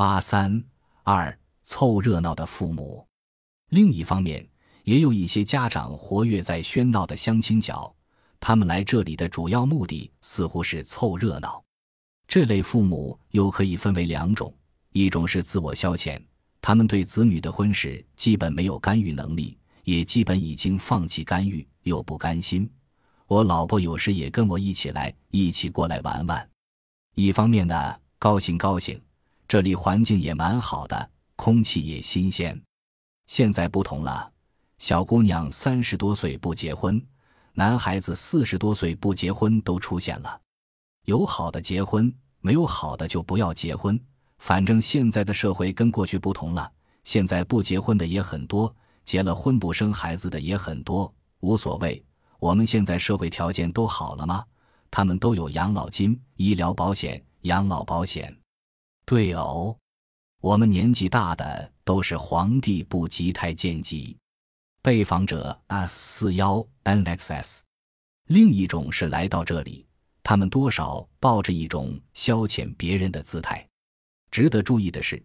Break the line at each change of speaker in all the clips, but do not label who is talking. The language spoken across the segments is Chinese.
八三二凑热闹的父母。另一方面，也有一些家长活跃在喧闹的相亲角，他们来这里的主要目的似乎是凑热闹。这类父母又可以分为两种：一种是自我消遣，他们对子女的婚事基本没有干预能力，也基本已经放弃干预，又不甘心。我老婆有时也跟我一起来，一起过来玩玩。一方面呢，高兴高兴，这里环境也蛮好的，空气也新鲜。现在不同了，小姑娘三十多岁不结婚，男孩子四十多岁不结婚都出现了。有好的结婚，没有好的就不要结婚。反正现在的社会跟过去不同了，现在不结婚的也很多，结了婚不生孩子的也很多，无所谓。我们现在社会条件都好了吗？他们都有养老金、医疗保险、养老保险。对哦，我们年纪大的都是皇帝不急太监急。被访者 S 四幺 NXS，另一种是来到这里。他们多少抱着一种消遣别人的姿态。值得注意的是，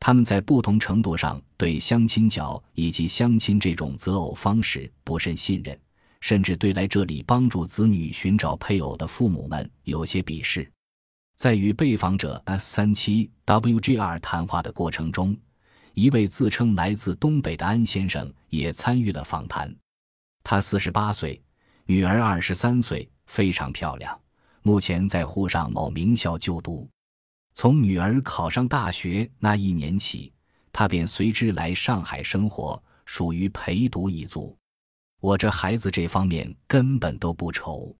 他们在不同程度上对相亲角以及相亲这种择偶方式不甚信任，甚至对来这里帮助子女寻找配偶的父母们有些鄙视。在与被访者 S 三七 WGR 谈话的过程中，一位自称来自东北的安先生也参与了访谈。他四十八岁，女儿二十三岁，非常漂亮。目前在沪上某名校就读，从女儿考上大学那一年起，他便随之来上海生活，属于陪读一族。我这孩子这方面根本都不愁。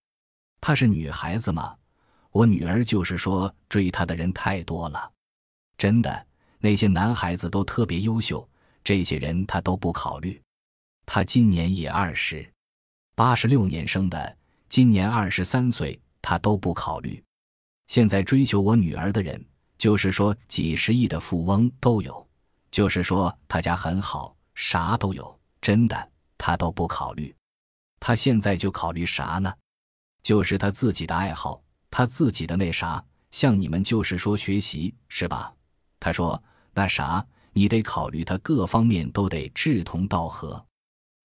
她是女孩子嘛，我女儿就是说追她的人太多了，真的，那些男孩子都特别优秀，这些人她都不考虑。她今年也二十，八十六年生的，今年二十三岁。他都不考虑。现在追求我女儿的人，就是说几十亿的富翁都有，就是说他家很好，啥都有。真的，他都不考虑。他现在就考虑啥呢？就是他自己的爱好，他自己的那啥。像你们就是说学习是吧？他说那啥，你得考虑他各方面都得志同道合。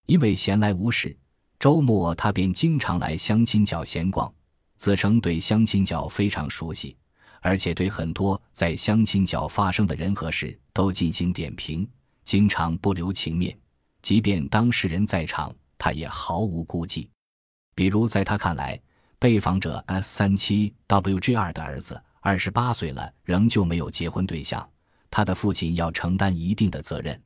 因为闲来无事，周末他便经常来相亲角闲逛。自称对相亲角非常熟悉，而且对很多在相亲角发生的人和事都进行点评，经常不留情面，即便当事人在场，他也毫无顾忌。比如在他看来，被访者 S 三七 WG 二的儿子二十八岁了，仍旧没有结婚对象，他的父亲要承担一定的责任。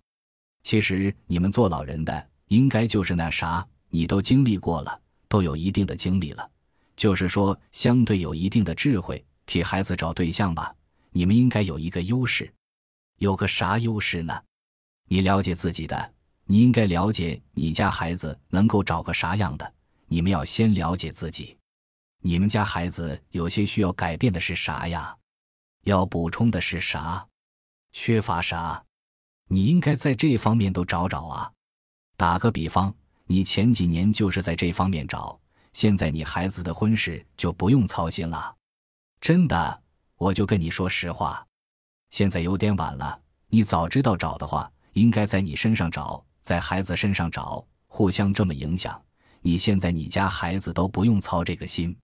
其实你们做老人的，应该就是那啥，你都经历过了，都有一定的经历了。就是说，相对有一定的智慧，替孩子找对象吧。你们应该有一个优势，有个啥优势呢？你了解自己的，你应该了解你家孩子能够找个啥样的。你们要先了解自己，你们家孩子有些需要改变的是啥呀？要补充的是啥？缺乏啥？你应该在这方面都找找啊。打个比方，你前几年就是在这方面找。现在你孩子的婚事就不用操心了，真的，我就跟你说实话。现在有点晚了，你早知道找的话，应该在你身上找，在孩子身上找，互相这么影响。你现在你家孩子都不用操这个心。